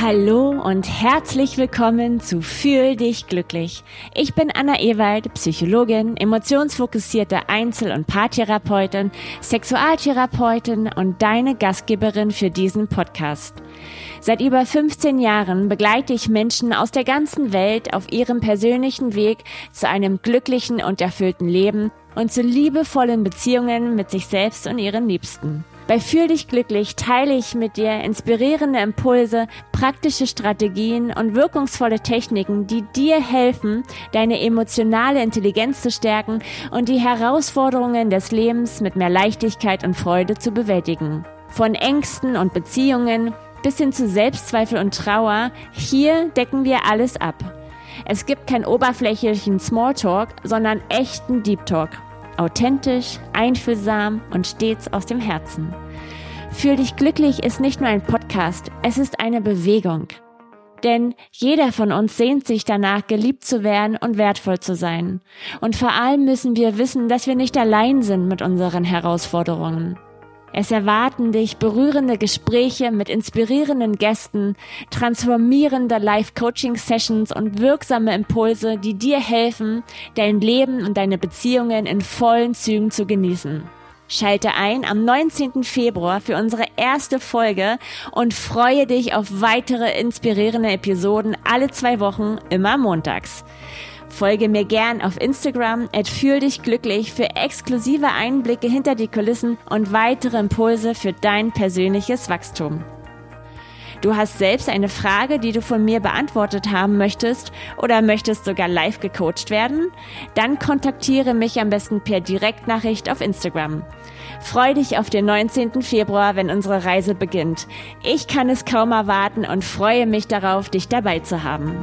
Hallo und herzlich willkommen zu Fühl dich glücklich. Ich bin Anna Ewald, Psychologin, emotionsfokussierte Einzel- und Paartherapeutin, Sexualtherapeutin und deine Gastgeberin für diesen Podcast. Seit über 15 Jahren begleite ich Menschen aus der ganzen Welt auf ihrem persönlichen Weg zu einem glücklichen und erfüllten Leben und zu liebevollen Beziehungen mit sich selbst und ihren Liebsten. Bei Fühl dich glücklich teile ich mit dir inspirierende Impulse, praktische Strategien und wirkungsvolle Techniken, die dir helfen, deine emotionale Intelligenz zu stärken und die Herausforderungen des Lebens mit mehr Leichtigkeit und Freude zu bewältigen. Von Ängsten und Beziehungen bis hin zu Selbstzweifel und Trauer, hier decken wir alles ab. Es gibt keinen oberflächlichen Smalltalk, sondern echten Deep Talk authentisch, einfühlsam und stets aus dem Herzen. Fühl dich glücklich ist nicht nur ein Podcast, es ist eine Bewegung. Denn jeder von uns sehnt sich danach, geliebt zu werden und wertvoll zu sein. Und vor allem müssen wir wissen, dass wir nicht allein sind mit unseren Herausforderungen. Es erwarten dich berührende Gespräche mit inspirierenden Gästen, transformierende Live-Coaching-Sessions und wirksame Impulse, die dir helfen, dein Leben und deine Beziehungen in vollen Zügen zu genießen. Schalte ein am 19. Februar für unsere erste Folge und freue dich auf weitere inspirierende Episoden alle zwei Wochen, immer montags. Folge mir gern auf Instagram fühl dich glücklich für exklusive Einblicke hinter die Kulissen und weitere Impulse für dein persönliches Wachstum. Du hast selbst eine Frage, die du von mir beantwortet haben möchtest oder möchtest sogar live gecoacht werden? Dann kontaktiere mich am besten per Direktnachricht auf Instagram. Freu dich auf den 19. Februar, wenn unsere Reise beginnt. Ich kann es kaum erwarten und freue mich darauf, dich dabei zu haben.